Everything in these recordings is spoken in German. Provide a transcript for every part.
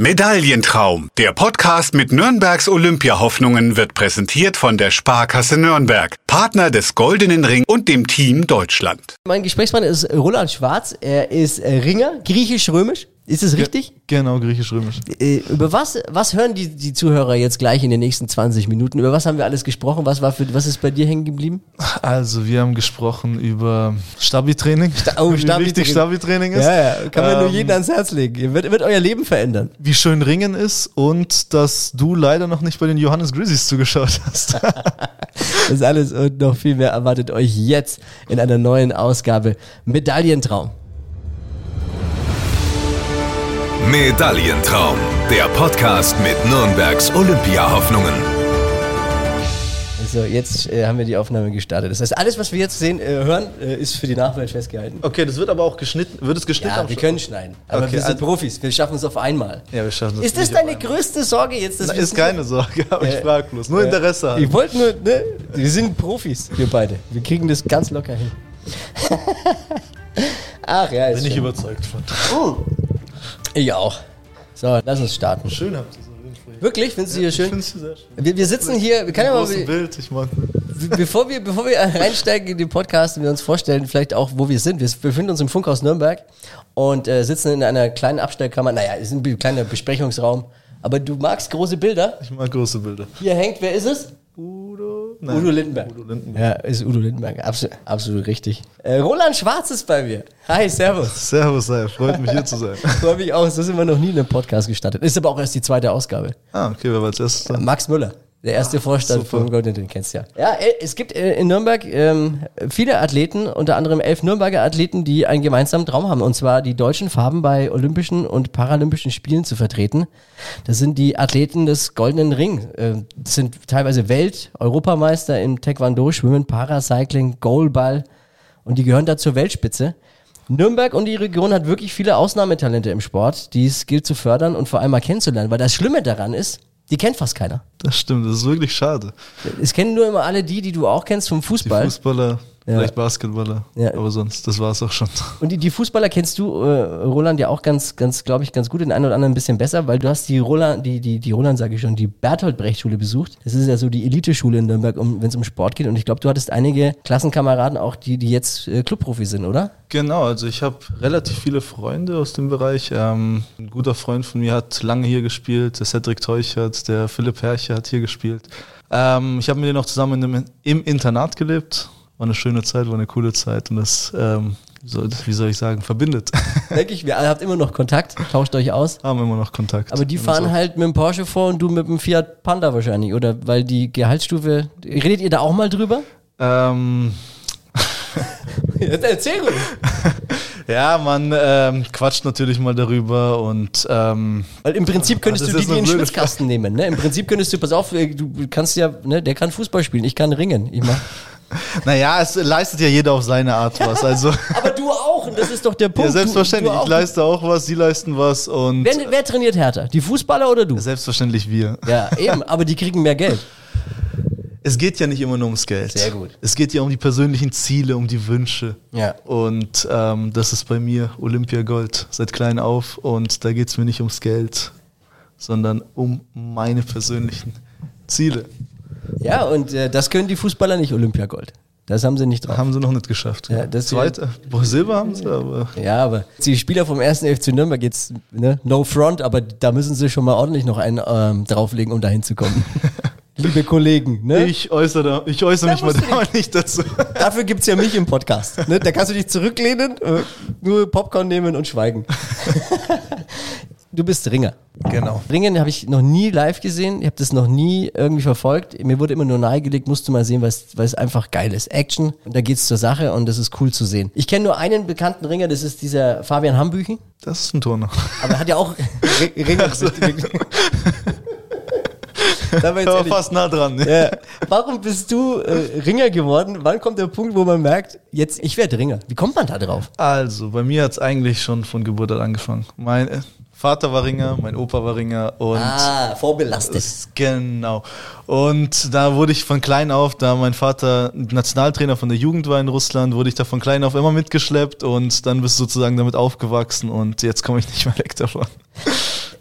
Medaillentraum. Der Podcast mit Nürnbergs Olympiahoffnungen wird präsentiert von der Sparkasse Nürnberg, Partner des Goldenen Ring und dem Team Deutschland. Mein Gesprächsmann ist Roland Schwarz. Er ist äh, Ringer, griechisch-römisch. Ist es richtig? Genau, griechisch-römisch. Äh, über was, was hören die, die Zuhörer jetzt gleich in den nächsten 20 Minuten? Über was haben wir alles gesprochen? Was, war für, was ist bei dir hängen geblieben? Also, wir haben gesprochen über Stabi-Training. oh, wie Stabi-Training. wichtig Stabi-Training ist. Ja, ja, kann man nur Ähm, jedem ans Herz legen. Wird, wird euer Leben verändern. Wie schön Ringen ist und dass du leider noch nicht bei den Johannes Grizzlies zugeschaut hast. Das alles und noch viel mehr erwartet euch jetzt in einer neuen Ausgabe Medaillentraum. Medaillentraum, der Podcast mit Nürnbergs Olympiahoffnungen. So, jetzt äh, haben wir die Aufnahme gestartet. Das heißt, alles, was wir jetzt sehen, äh, hören, äh, ist für die Nachwelt festgehalten. Okay, das wird aber auch geschnitten. Wird es geschnitten? Ja, wir können schneiden. Aber Okay, wir sind also- Profis. Wir schaffen es auf einmal. Ja, wir schaffen das. Ist das deine größte Sorge jetzt? Dass Na, wir Ist es keine Sorge, aber ich Äh, frag bloß. Nur Interesse Ich haben. wollte nur, ne? Wir sind Profis, wir beide. Wir kriegen das ganz locker hin. Ach ja, ist Bin ich überzeugt von. Ich auch. So, lass uns starten. Schön habt ihr so Fall. Wirklich? Findest du hier Ich schön? finde es sehr schön. Wir, wir sitzen hier, wir können ja mal, Bild, ich mag. be- bevor wir, bevor wir reinsteigen in den Podcast und wir uns vorstellen, vielleicht auch, wo wir sind. Wir befinden uns im Funkhaus Nürnberg und äh, sitzen in einer kleinen Abstellkammer. Naja, es ist ein kleiner Besprechungsraum. Aber du magst große Bilder. Ich mag große Bilder. Hier hängt, wer ist es? Udo? Udo Lindenberg. Udo Lindenberg. Ja, ist Udo Lindenberg. Absolut, absolut richtig. Äh, Roland Schwarz ist bei mir. Hi, servus. Servus, sei, freut mich hier zu sein. Freue mich auch. So sind wir noch nie in einem Podcast gestartet. Ist aber auch erst die zweite Ausgabe. Ah, okay, wer war als erstes? Max Müller. Der erste Vorstand super. vom Golden, den kennst du ja. Ja, äh, es gibt äh, in Nürnberg ähm, viele Athleten, unter anderem elf Nürnberger Athleten, die einen gemeinsamen Traum haben, und zwar die deutschen Farben bei Olympischen und Paralympischen Spielen zu vertreten. Das sind die Athleten des Goldenen Ring. Äh, das sind teilweise Welt-, Europameister im Taekwondo, Schwimmen, Paracycling, Goalball und die gehören da zur Weltspitze. Nürnberg und die Region hat wirklich viele Ausnahmetalente im Sport, die es gilt zu fördern und vor allem mal kennenzulernen, weil das Schlimme daran ist, die kennt fast keiner. Das stimmt, das ist wirklich schade. Es kennen nur immer alle die, die du auch kennst vom Die Fußball. Fußballer, Ja. vielleicht Basketballer, Ja. aber sonst, das war es auch schon. Und die, die Fußballer kennst du, äh, Roland, ja auch ganz, ganz, glaube ich, ganz gut, den einen oder anderen ein bisschen besser, weil du hast die Roland, die, die, die Roland, sage ich schon, die Berthold Brecht Schule besucht. Das ist ja so die Eliteschule in Nürnberg, um, wenn es um Sport geht. Und ich glaube, du hattest einige Klassenkameraden auch, die, die jetzt äh, Clubprofi sind, oder? Genau, also ich habe relativ viele Freunde aus dem Bereich. Ähm, ein guter Freund von mir hat lange hier gespielt, der Cedric Teuchert, der Philipp Herrche hat hier gespielt. Ähm, ich habe mit denen noch zusammen im, im Internat gelebt. War eine schöne Zeit, war eine coole Zeit und das, ähm, so, wie soll ich sagen, verbindet. Denke ich, ihr habt immer noch Kontakt, tauscht euch aus. Haben immer noch Kontakt. Aber die fahren so. halt mit dem Porsche vor und du mit dem Fiat Panda wahrscheinlich, oder? Weil die Gehaltsstufe, redet ihr da auch mal drüber? Ähm, Erzähl ruhig. ja, man ähm, quatscht natürlich mal darüber und ähm, Weil im Prinzip könntest du die, die in den Schwitzkasten nehmen. Ne? Im Prinzip könntest du, pass auf, du kannst ja, ne, der kann Fußball spielen, ich kann ringen. Ich mach. naja, es leistet ja jeder auf seine Art was. Also Aber du auch, und das ist doch der Punkt. ja, selbstverständlich. Du, du. Ich leiste auch was, sie leisten was und wer, wer trainiert härter? Die Fußballer oder du? selbstverständlich wir. Ja, eben, aber die kriegen mehr Geld. Es geht ja nicht immer nur ums Geld. Sehr gut. Es geht ja um die persönlichen Ziele, um die Wünsche. Ja. Und ähm, das ist bei mir Olympiagold seit klein auf. Und da geht es mir nicht ums Geld, sondern um meine persönlichen Ziele. Ja, und äh, das können die Fußballer nicht Olympiagold. Das haben sie nicht drauf. Haben sie noch nicht geschafft. Ja, das Zweite, boah, Silber haben sie, aber Ja, aber die Spieler vom ersten FC Nürnberg jetzt, ne, no front, aber da müssen sie schon mal ordentlich noch einen ähm, drauflegen, um da hinzukommen. Liebe Kollegen, ne? ich äußere, ich äußere Da mich mal da nicht dazu. Dafür gibt's ja mich im Podcast. Ne? Da kannst du dich zurücklehnen, äh, nur Popcorn nehmen und schweigen. Du bist Ringer. Genau. Ringen habe ich noch nie live gesehen. Ich habe das noch nie irgendwie verfolgt. Mir wurde immer nur nahegelegt, musst du mal sehen, weil es- es einfach geil ist. Action, und da geht's zur Sache und das ist cool zu sehen. Ich kenne nur einen bekannten Ringer, das ist dieser Fabian Hambüchen. Das ist ein Turner. Aber er hat ja auch Ringer. Da war jetzt ehrlich, fast nah dran. ja. Warum bist du äh, Ringer geworden? Wann kommt der Punkt, wo man merkt, jetzt ich werde Ringer? Wie kommt man da drauf? Also, bei mir hat es eigentlich schon von Geburt an angefangen. Mein äh, Vater war Ringer, mein Opa war Ringer und Ah, vorbelastet. Genau. Und da wurde ich von klein auf, da mein Vater Nationaltrainer von der Jugend war in Russland, wurde ich da von klein auf immer mitgeschleppt und dann bist du sozusagen damit aufgewachsen und jetzt komme ich nicht mehr weg davon.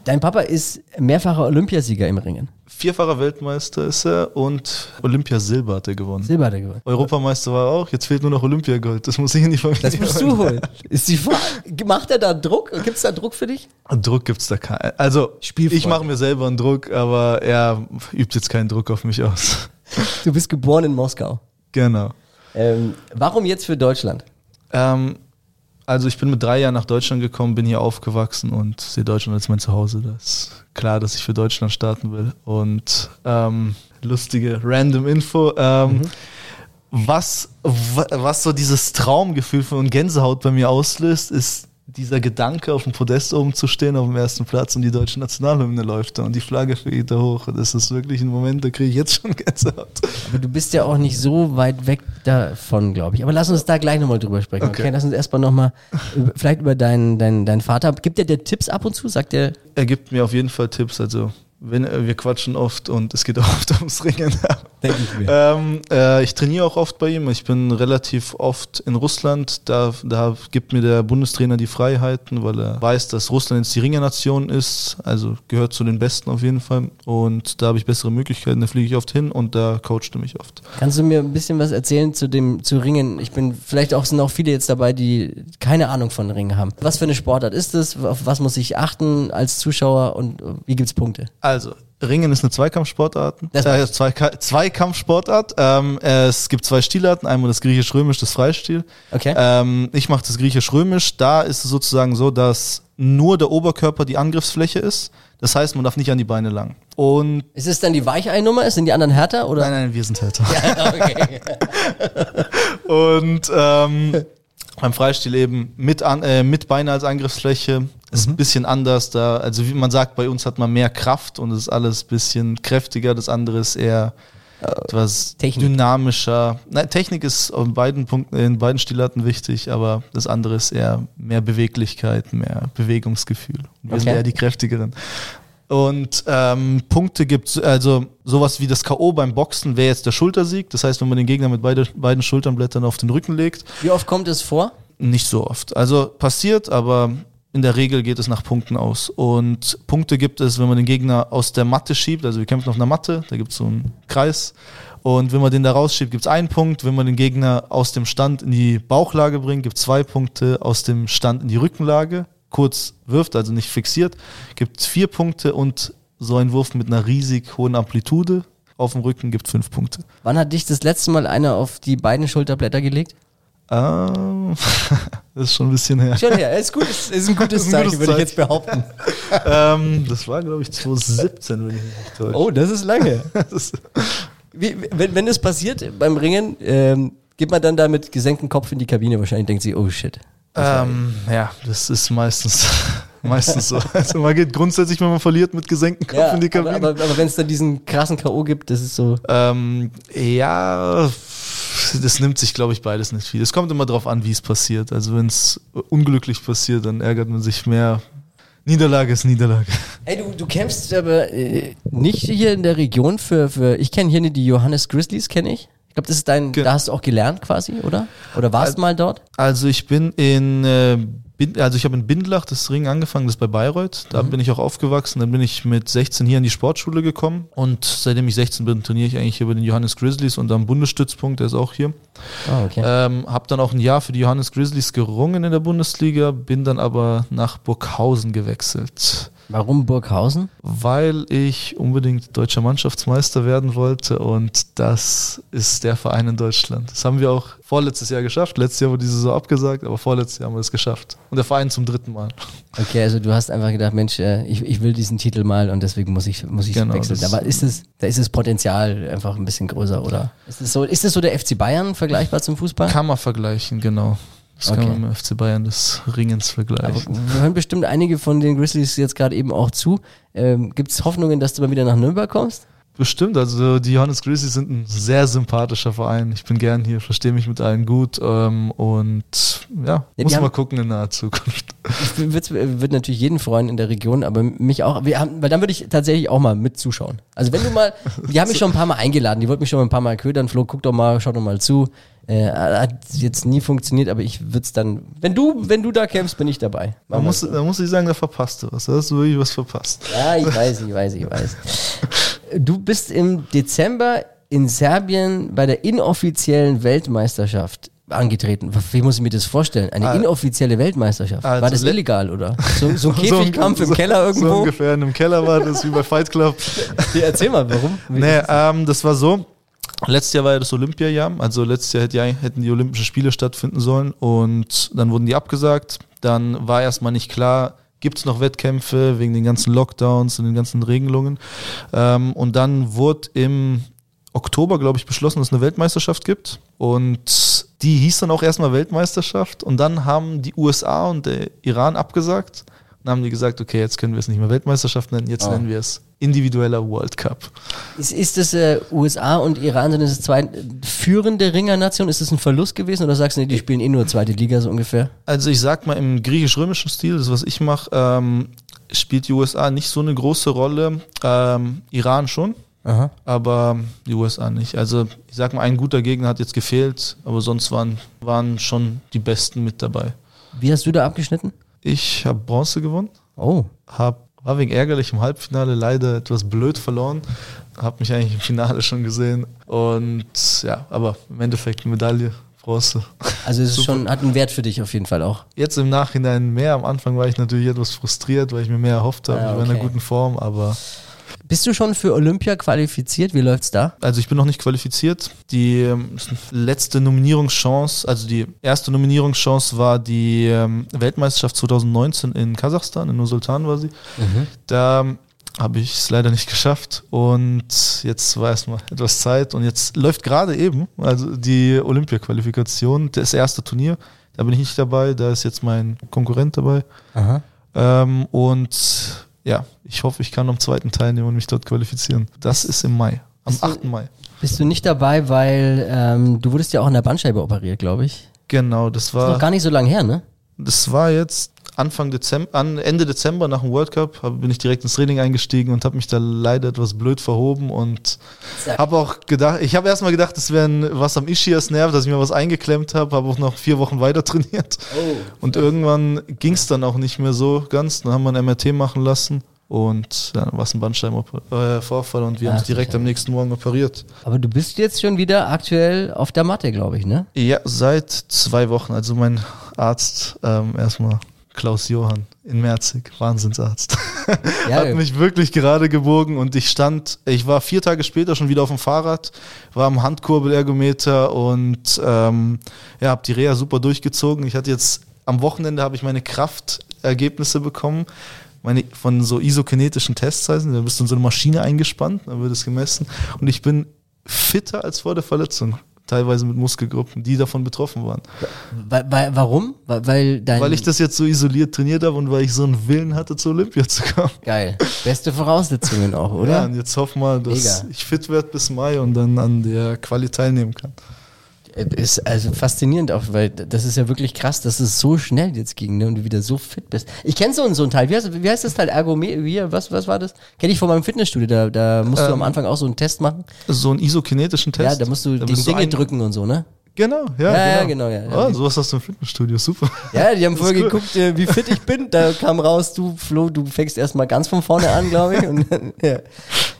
Dein Papa ist mehrfacher Olympiasieger im Ringen. Vierfacher Weltmeister ist er und Olympiasilber hat er gewonnen. Silber hat er gewonnen. Europameister war er auch, jetzt fehlt nur noch Olympiagold. Das muss ich in die Familie. Das musst du holen. Ist die Frage. Macht er da Druck? Gibt es da Druck für dich? Druck gibt's da keinen. Also, Spielfreude. ich mache mir selber einen Druck, aber er übt jetzt keinen Druck auf mich aus. Du bist geboren in Moskau. genau. Ähm, warum jetzt für Deutschland? Ähm, also ich bin mit drei Jahren nach Deutschland gekommen, bin hier aufgewachsen und sehe Deutschland als mein Zuhause. Das ist klar, dass ich für Deutschland starten will. Und ähm, lustige random Info. Ähm, was, wa- was so dieses Traumgefühl von Gänsehaut bei mir auslöst, ist dieser Gedanke, auf dem Podest oben zu stehen, auf dem ersten Platz und die deutsche Nationalhymne läuft da und die Flagge fliegt da hoch. Das ist wirklich ein Moment, da kriege ich jetzt schon Gänsehaut. Aber du bist ja auch nicht so weit weg davon, glaube ich. Aber lass uns da gleich nochmal drüber sprechen. Okay, Okay. lass uns erstmal nochmal vielleicht über deinen, deinen, deinen Vater. Gibt der dir Tipps ab und zu? Sagt der, Er gibt mir auf jeden Fall Tipps. Also, wenn, äh, wir quatschen oft und es geht auch oft ums Ringen. Denke ich mir. ähm, äh, ich trainiere auch oft bei ihm. Ich bin relativ oft in Russland. Da, da gibt mir der Bundestrainer die Freiheiten, weil er weiß, dass Russland jetzt die Ringernation ist. Also gehört zu den Besten auf jeden Fall. Und da habe ich bessere Möglichkeiten. Da fliege ich oft hin und da coacht er mich oft. Kannst du mir ein bisschen was erzählen zu dem zu Ringen? Ich bin vielleicht auch sind auch viele jetzt dabei, die keine Ahnung von Ringen haben. Was für eine Sportart ist es? Auf was muss ich achten als Zuschauer und äh, wie gibt's Punkte? Also, Ringen ist eine Zweikampfsportart. Das- Äh, Zweika Zweikampfsportart. Ähm, es gibt zwei Stilarten, einmal das griechisch-römisch, das Freistil. Okay. Ähm, ich mache das griechisch-römisch. Da ist es sozusagen so, dass nur der Oberkörper die Angriffsfläche ist. Das heißt, man darf nicht an die Beine lang. Und Ist es dann die Weicheinnummer? Sind die anderen härter oder? nein, nein, wir sind härter. okay. Und ähm, beim Freistil eben mit, an, äh, mit Beine als Angriffsfläche ist ein bisschen anders da. Also wie man sagt, bei uns hat man mehr Kraft und es ist alles ein bisschen kräftiger. Das andere ist eher etwas Technik. dynamischer. Nein, Technik ist in beiden Punkten, in beiden Stilarten wichtig, aber das andere ist eher mehr Beweglichkeit, mehr Bewegungsgefühl. Wir sind Okay. eher die kräftigeren. Und ähm, Punkte gibt also sowas wie das K.O. beim Boxen wäre jetzt der Schultersieg. Das heißt, wenn man den Gegner mit beide, beiden Schulternblättern auf den Rücken legt, Wie oft kommt es vor? nicht so oft. Also passiert, aber in der Regel geht es nach Punkten aus. Und Punkte gibt es, wenn man den Gegner aus der Matte schiebt. Also wir kämpfen auf einer Matte, da gibt es so einen Kreis. Und wenn man den da rausschiebt, gibt es einen Punkt. Wenn man den Gegner aus dem Stand in die Bauchlage bringt, gibt es zwei Punkte. Aus dem Stand in die Rückenlage, kurz wirft, also nicht fixiert, gibt es vier Punkte. Und so ein Wurf mit einer riesig hohen Amplitude auf dem Rücken gibt fünf Punkte. Wann hat dich das letzte Mal einer auf die beiden Schulterblätter gelegt? Ähm, das ist schon ein bisschen her. Schon her, ist, gut, ist, ist ein gutes Ist ein Zeichen, gutes würde ich jetzt behaupten. ähm, das war, glaube ich, 2017, wenn ich mich nicht täusche. Oh, das ist lange. Das, Wie, wenn, wenn das passiert beim Ringen, ähm, geht man dann da mit gesenktem Kopf in die Kabine wahrscheinlich, denkt sie, oh shit. ähm, ja, das ist meistens, meistens so. Also man geht grundsätzlich, wenn man verliert, mit gesenktem Kopf Ja, in die aber, Kabine. aber, aber wenn es dann diesen krassen K.O. gibt, das ist so. ähm, ja, das nimmt sich, glaube ich, beides nicht viel. Es kommt immer darauf an, wie es passiert. Also wenn es unglücklich passiert, dann ärgert man sich mehr. Niederlage ist Niederlage. Ey, du, du kämpfst aber äh, nicht hier in der Region für, für ich kenne hier die Johannes Grizzlies, kenne ich. Ich glaube, das ist dein, Ge- da hast du auch gelernt quasi, oder? Oder warst Al- mal dort? Also ich bin in, äh, also ich habe in Bindlach das Ring angefangen, das ist bei Bayreuth. Da bin ich auch aufgewachsen. Dann bin ich mit 16 hier in die Sportschule gekommen und seitdem ich 16 bin, trainiere ich eigentlich hier bei den Johannes Grizzlies und am Bundesstützpunkt, der ist auch hier. Ah, okay. Ähm, habe dann auch ein Jahr für die Johannes Grizzlies gerungen in der Bundesliga, bin dann aber nach Burghausen gewechselt, Warum Burghausen? weil ich unbedingt deutscher Mannschaftsmeister werden wollte und das ist der Verein in Deutschland. Das haben wir auch vorletztes Jahr geschafft. Letztes Jahr wurde die Saison abgesagt, aber vorletztes Jahr haben wir es geschafft. Und der Verein zum dritten Mal. Okay, also du hast einfach gedacht, Mensch, äh, ich, ich will diesen Titel mal und deswegen muss ich, muss ich Genau, wechseln. Aber ist es, da ist das Potenzial einfach ein bisschen größer, oder? Ist es so, ist es so der FC Bayern vergleichbar zum Fußball? Kann man vergleichen, genau. Das Okay. kann man mit dem FC Bayern des Ringens Aber vergleichen. wir hören bestimmt einige von den Grizzlies jetzt gerade eben auch zu. Ähm, Gibt es Hoffnungen, dass du mal wieder nach Nürnberg kommst? Bestimmt, also die Johannes Grizzlies sind ein sehr sympathischer Verein. Ich bin gern hier, verstehe mich mit allen gut ähm, und ja, die muss haben- mal gucken in naher Zukunft. Ich würd, würd natürlich jeden freuen in der Region, aber mich auch. Wir haben, weil dann würde ich tatsächlich auch mal mit zuschauen. Also wenn du mal, die haben mich schon ein paar Mal eingeladen, die wollten mich schon ein paar Mal ködern, Flo, guck doch mal, schau doch mal zu. Äh, hat jetzt nie funktioniert, aber ich würde es dann, wenn du, wenn du da kämpfst, bin ich dabei. Da muss, da muss ich sagen, da verpasst du was. Da hast du wirklich was verpasst. Ja, ich weiß, ich weiß, ich weiß. Du bist im Dezember in Serbien bei der inoffiziellen Weltmeisterschaft angetreten. Wie muss ich mir das vorstellen? Eine Ah. inoffizielle Weltmeisterschaft. War Also das le- illegal, oder? So, so ein So- Käfigkampf im so- Keller So irgendwo? ungefähr in einem Keller war das, wie bei Fight Club. Nee, erzähl mal, warum? Wie- Nee, ähm, das war so. Letztes Jahr war ja das Olympiajahr, also letztes Jahr hätte ja- hätten die Olympischen Spiele stattfinden sollen und dann wurden die abgesagt. Dann war erstmal nicht klar, gibt es noch Wettkämpfe wegen den ganzen Lockdowns und den ganzen Regelungen. Ähm, und dann wurde im Oktober, glaube ich, beschlossen, dass es eine Weltmeisterschaft gibt. Und die hieß dann auch erstmal Weltmeisterschaft. Und dann haben die USA und der Iran abgesagt. Dann haben die gesagt, okay, jetzt können wir es nicht mehr Weltmeisterschaft nennen, jetzt Oh. nennen wir es individueller World Cup. Ist, ist das äh, USA und Iran sind das zwei führende Ringernation? Ist das ein Verlust gewesen oder sagst du, nee, die spielen eh nur zweite Liga so ungefähr? Also ich sag mal, im griechisch-römischen Stil, das was ich mache, ähm, spielt die USA nicht so eine große Rolle. Ähm, Iran schon, Aha. aber die USA nicht. Also ich sag mal, ein guter Gegner hat jetzt gefehlt, aber sonst waren, waren schon die Besten mit dabei. Wie hast du da abgeschnitten? Ich habe Bronze gewonnen, Oh. hab, war wegen ärgerlich im Halbfinale leider etwas blöd verloren. Hab mich eigentlich im Finale schon gesehen. Und ja, aber im Endeffekt Medaille, Bronze. Also es ist Super. schon, hat einen Wert für dich auf jeden Fall auch. Jetzt im Nachhinein mehr. Am Anfang war ich natürlich etwas frustriert, weil ich mir mehr erhofft habe. Ah, Ich war in einer okay. guten Form, aber Bist du schon für Olympia qualifiziert? Wie läuft's da? also ich bin noch nicht qualifiziert. Die ähm, letzte Nominierungschance, also die erste Nominierungschance war die ähm, Weltmeisterschaft 2019 in Kasachstan, in Nur-Sultan war sie. Da ähm, habe ich es leider nicht geschafft und jetzt war erstmal etwas Zeit und jetzt läuft gerade eben, also die Olympia-Qualifikation, das erste Turnier. Da bin ich nicht dabei, da ist jetzt mein Konkurrent dabei. Aha. Ähm, und ja, ich hoffe, ich kann am zweiten teilnehmen und mich dort qualifizieren. Das ist im Mai, am Bist du- 8. Mai. Bist du nicht dabei, weil ähm, du wurdest ja auch an der Bandscheibe operiert, glaube ich. Genau, das Ist noch war, gar nicht so lange her, ne? das war jetzt Anfang Dezember, an Ende Dezember nach dem World Cup hab, bin ich direkt ins Training eingestiegen und habe mich da leider etwas blöd verhoben und habe auch gedacht, ich habe erstmal gedacht, das wäre ein- was am Ischias Nerv, dass ich mir was eingeklemmt habe, habe auch noch vier Wochen weiter trainiert. Und irgendwann ging es dann auch nicht mehr so ganz. Dann haben wir ein MRT machen lassen und dann war es ein Bandscheibenvorfall und wir haben es direkt am nächsten Morgen operiert. Aber du bist jetzt schon wieder aktuell auf der Matte, glaube ich, ne? Ja, seit zwei Wochen. Also mein Arzt, ähm, erstmal Klaus Johann in Merzig, Wahnsinnsarzt. Ja, hat mich wirklich gerade gebogen und ich stand, ich war vier Tage später schon wieder auf dem Fahrrad, war am Handkurbelergometer und ähm, ja, habe die Reha super durchgezogen. Ich hatte jetzt am Wochenende habe ich meine Kraftergebnisse bekommen, meine von so isokinetischen Tests heißen, da bist du in so eine Maschine eingespannt, da wird es gemessen und ich bin fitter als vor der Verletzung. Teilweise mit Muskelgruppen, die davon betroffen waren. Warum? Weil, weil ich das jetzt so isoliert trainiert habe und weil ich so einen Willen hatte, zur Olympia zu kommen. Geil. Beste Voraussetzungen auch, Ja, oder? und jetzt hoffen wir, dass Mega. ich fit werde bis Mai und dann an der Quali teilnehmen kann. Ist also faszinierend auch, weil das ist ja wirklich krass, dass es so schnell jetzt ging ne, und du wieder so fit bist. Ich kenne so, so ein Teil. Wie heißt, wie heißt das Teil? Ergomet? Wie, was, was war das? Kenne ich von meinem Fitnessstudio. Da, da musst du Ähm, am Anfang auch so einen Test machen. So einen isokinetischen Test. Ja, da musst du Da du Dinge drücken und so, ne? Genau, ja. Ja, ja, genau, ja. Oh, sowas hast du im Fitnessstudio, super. Ja, die haben vorher cool. geguckt, äh, wie fit ich bin. Da kam raus, du Flo, du fängst erstmal ganz von vorne an, glaube ich. Und, ja.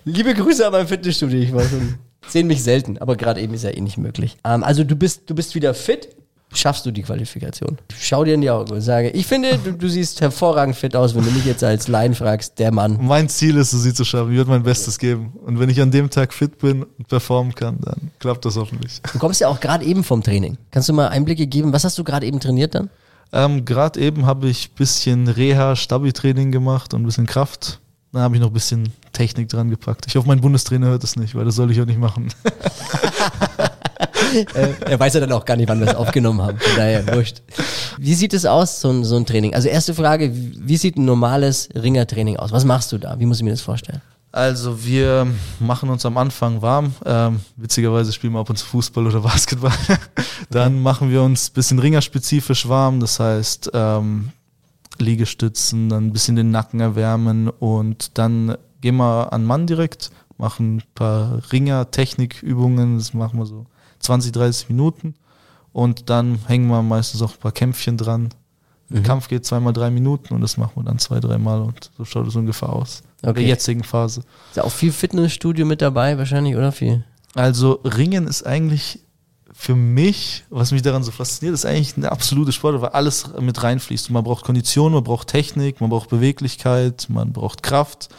Liebe Grüße an mein Fitnessstudio. Ich war schon, sehen mich selten, aber gerade eben ist ja eh nicht möglich. Ähm, also du bist, du bist wieder fit. Schaffst du die Qualifikation? Schau dir in die Augen und sage, ich finde, du, du siehst hervorragend fit aus, wenn du mich jetzt als Laien fragst, der Mann. Mein Ziel ist es, sie zu schaffen. Ich werde mein Bestes geben. Und wenn ich an dem Tag fit bin und performen kann, dann klappt das hoffentlich. Du kommst ja auch gerade eben vom Training. Kannst du mal Einblicke geben? Was hast du gerade eben trainiert dann? Ähm, Gerade eben habe ich ein bisschen Reha, Stabi-Training gemacht und ein bisschen Kraft. Dann habe ich noch ein bisschen Technik dran gepackt. Ich hoffe, mein Bundestrainer hört es nicht, weil das soll ich auch nicht machen. er weiß ja dann auch gar nicht, wann wir es aufgenommen haben. Von daher, wurscht. Wie sieht es aus, so ein, so ein Training? Also erste Frage, wie sieht ein normales Ringertraining aus? Was machst du da? Wie muss ich mir das vorstellen? Also wir machen uns am Anfang warm. Ähm, witzigerweise spielen wir ab und zu Fußball oder Basketball. Dann machen wir uns ein bisschen ringerspezifisch warm. Das heißt ähm, Liegestützen, dann ein bisschen den Nacken erwärmen und dann gehen wir an Mann direkt, machen ein paar Ringer-Technikübungen. Das machen wir so 20, 30 Minuten. und dann hängen wir meistens auch ein paar Kämpfchen dran. Der Kampf geht zweimal drei Minuten und das machen wir dann zwei, dreimal und so schaut es ungefähr aus. In Okay. der jetzigen Phase. Ist ja auch viel Fitnessstudio mit dabei, wahrscheinlich, oder viel? Also Ringen ist eigentlich für mich, was mich daran so fasziniert, ist eigentlich eine absolute Sport, weil alles mit reinfließt. Und man braucht Kondition, man braucht Technik, man braucht Beweglichkeit, man braucht Kraft,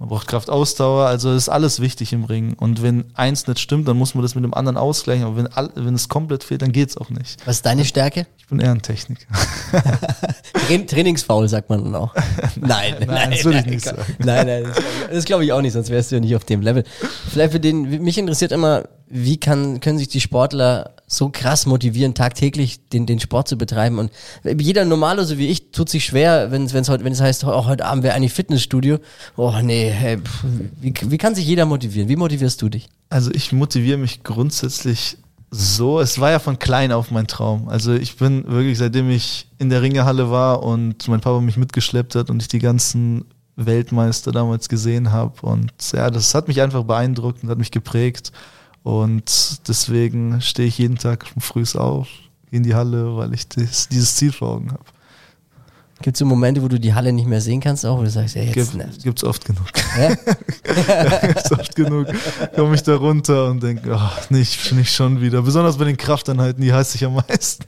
man braucht Kraftausdauer. Also ist alles wichtig im Ring. Und wenn eins nicht stimmt, dann muss man das mit dem anderen ausgleichen. Aber wenn, wenn es komplett fehlt, dann geht's auch nicht. Was ist deine Stärke? Ich bin eher ein Techniker. Tra Trainingsfaul sagt man dann auch. Nein, nein, das würde ich nein, nicht sagen. Nein, nein, das glaube das ich auch nicht, sonst wärst du ja nicht auf dem Level. Vielleicht für den, mich interessiert immer, wie kann, können sich die Sportler so krass motivieren, tagtäglich den, den Sport zu betreiben. Und jeder Normale, so wie ich, tut sich schwer, wenn es heute, wenn es heißt, oh, heute Abend wäre eigentlich Fitnessstudio. Oh nee, hey, wie, wie kann sich jeder motivieren? Wie motivierst du dich? Also ich motiviere mich grundsätzlich so. Es war ja von klein auf mein Traum. Also ich bin wirklich, seitdem ich in der Ringehalle war und mein Papa mich mitgeschleppt hat und ich die ganzen Weltmeister damals gesehen habe. Und ja, das hat mich einfach beeindruckt und hat mich geprägt. Und deswegen stehe ich jeden Tag früh auf in die Halle, weil ich das, dieses Ziel vor Augen habe. Gibt es so Momente, wo du die Halle nicht mehr sehen kannst, auch wo du sagst, ja, jetzt Gibt, nervt. gibt's oft genug. Ja? Gibt's oft genug. Komme ich da runter und denke, oh, nicht, nicht schon wieder. Besonders bei den Krafteinheiten, die heißt ich am meisten.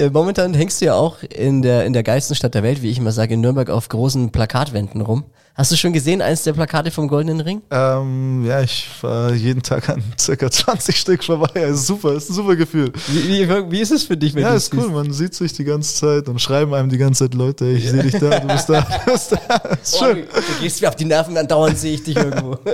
Ja, momentan hängst du ja auch in der, in der geilsten Stadt der Welt, wie ich immer sage, in Nürnberg auf großen Plakatwänden rum. Hast du schon gesehen, eins der Plakate vom Goldenen Ring? Ähm, ja, ich fahre jeden Tag an circa 20 Stück vorbei. Also super, ist ein super Gefühl. Wie, wie, wie ist es für dich, wenn Ja, ist cool. Man sieht sich die ganze Zeit und schreiben einem die ganze Zeit Leute, ich sehe dich da, du bist da, du bist da. Ist Oh, schön. du, du gehst mir auf die Nerven, dann dauernd sehe ich dich irgendwo.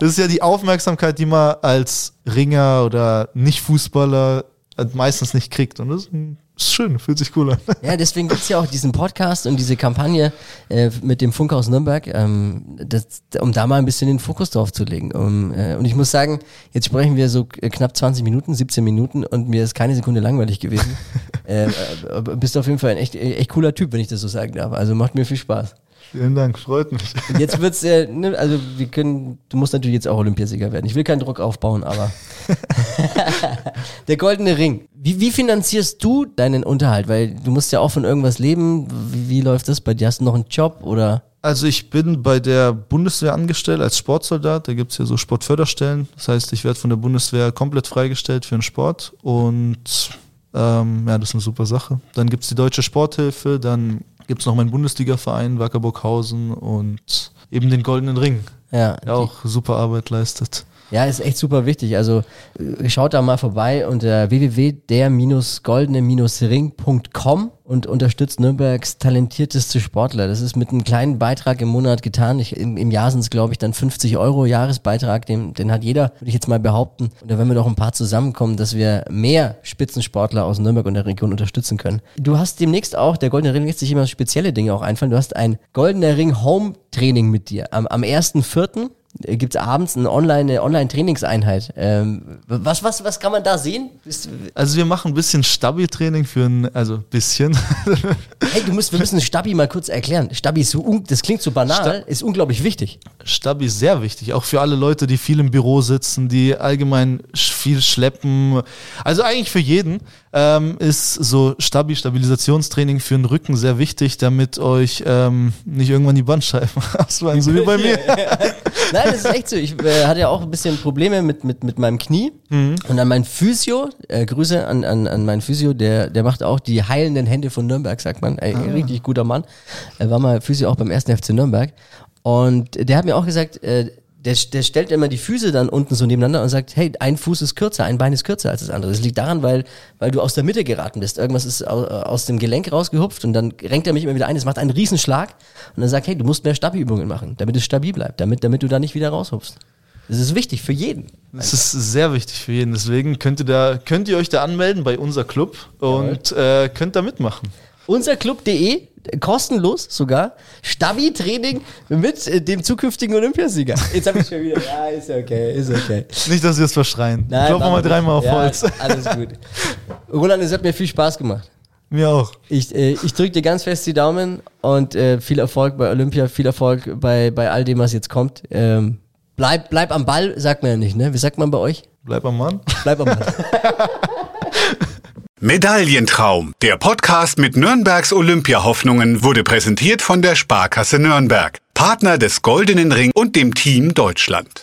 Das ist ja die Aufmerksamkeit, die man als Ringer oder Nicht-Fußballer meistens nicht kriegt. Und das ist schön, fühlt sich cool an. Ja, deswegen gibt's ja auch diesen Podcast und diese Kampagne äh, mit dem Funkhaus Nürnberg, ähm, das, um da mal ein bisschen den Fokus drauf zu legen. Um, äh, und ich muss sagen, jetzt sprechen wir so äh, knapp 20 Minuten, 17 Minuten und mir ist keine Sekunde langweilig gewesen. äh, äh, bist auf jeden Fall ein echt, echt cooler Typ, wenn ich das so sagen darf. Also macht mir viel Spaß. Vielen Dank, freut mich. Jetzt wird's, äh, ne, also wir können, du musst natürlich jetzt auch Olympiasieger werden. Ich will keinen Druck aufbauen, aber der goldene Ring. Wie, wie finanzierst du deinen Unterhalt? Weil du musst ja auch von irgendwas leben. Wie, wie läuft das bei dir? Hast du noch einen Job oder? Also ich bin bei der Bundeswehr angestellt als Sportsoldat. Da gibt's ja so Sportförderstellen. Das heißt, ich werde von der Bundeswehr komplett freigestellt für den Sport. Und ähm, ja, das ist eine super Sache. Dann gibt's die Deutsche Sporthilfe, dann gibt's noch meinen Bundesligaverein Wackerburghausen und eben den Goldenen Ring, Ja, der auch super Arbeit leistet. Ja, ist echt super wichtig. Also äh, schaut da mal vorbei unter www.der-goldene-ring.com und unterstützt Nürnbergs talentierteste Sportler. Das ist mit einem kleinen Beitrag im Monat getan. Ich, im, Im Jahr sind es, glaube ich, dann 50 Euro Jahresbeitrag. Den, den hat jeder, würde ich jetzt mal behaupten. Und da werden wir doch ein paar zusammenkommen, dass wir mehr Spitzensportler aus Nürnberg und der Region unterstützen können. Du hast demnächst auch, der Goldene Ring lässt sich immer spezielle Dinge auch einfallen. Du hast ein Goldener Ring Home Training mit dir am, am 1.4 gibt es abends eine Online, eine Online-Trainingseinheit. Ähm, was, was, was kann man da sehen? Also wir machen ein bisschen Stabi-Training für ein, also bisschen. hey, du musst, wir müssen Stabi mal kurz erklären. Stabi ist so, das klingt so banal, ist unglaublich wichtig. Stabi ist sehr wichtig, auch für alle Leute, die viel im Büro sitzen, die allgemein viel schleppen. Also eigentlich für jeden ähm, ist so Stabi, Stabilisationstraining für den Rücken sehr wichtig, damit euch ähm, nicht irgendwann die Bandscheiben ausfallen, so wie bei mir. Nein, das ist echt so. Ich äh, hatte ja auch ein bisschen Probleme mit, mit, mit meinem Knie. Und dann mein Physio, äh, Grüße an, an, an meinen Physio, der, der macht auch die heilenden Hände von Nürnberg, sagt man. Ey, Richtig guter Mann. Er war mal Physio auch beim 1. FC Nürnberg. Und der hat mir auch gesagt, äh, der, der stellt immer die Füße dann unten so nebeneinander und sagt, hey, ein Fuß ist kürzer, ein Bein ist kürzer als das andere. Das liegt daran, weil, weil du aus der Mitte geraten bist. Irgendwas ist au- aus dem Gelenk rausgehupft und dann renkt er mich immer wieder ein. Es macht einen Riesenschlag und dann sagt, hey, du musst mehr Stabi-Übungen machen, damit es stabil bleibt, damit, damit du da nicht wieder raushupfst. Das ist wichtig für jeden. Das ist sehr wichtig für jeden. Deswegen könnt ihr da, könnt ihr euch da anmelden bei unser Club und äh, könnt da mitmachen. Unserclub.de, kostenlos sogar, Stabi-Training mit äh, dem zukünftigen Olympiasieger. Jetzt habe ich schon wieder, ja, ist okay, ist okay. Nicht, dass wir es verschreien. Nein, Klopfen mal dreimal auf. Holz. Ja, alles gut. Roland, es hat mir viel Spaß gemacht. Mir auch. Ich, äh, ich drücke dir ganz fest die Daumen und äh, viel Erfolg bei Olympia, viel Erfolg bei, bei all dem, was jetzt kommt. Ähm, Bleib, bleib am Ball, sagt man ja nicht, ne? Wie sagt man bei euch? Bleib am Mann. Bleib am Ball. Medaillentraum. Der Podcast mit Nürnbergs Olympiahoffnungen wurde präsentiert von der Sparkasse Nürnberg, Partner des Goldenen Ring und dem Team Deutschland.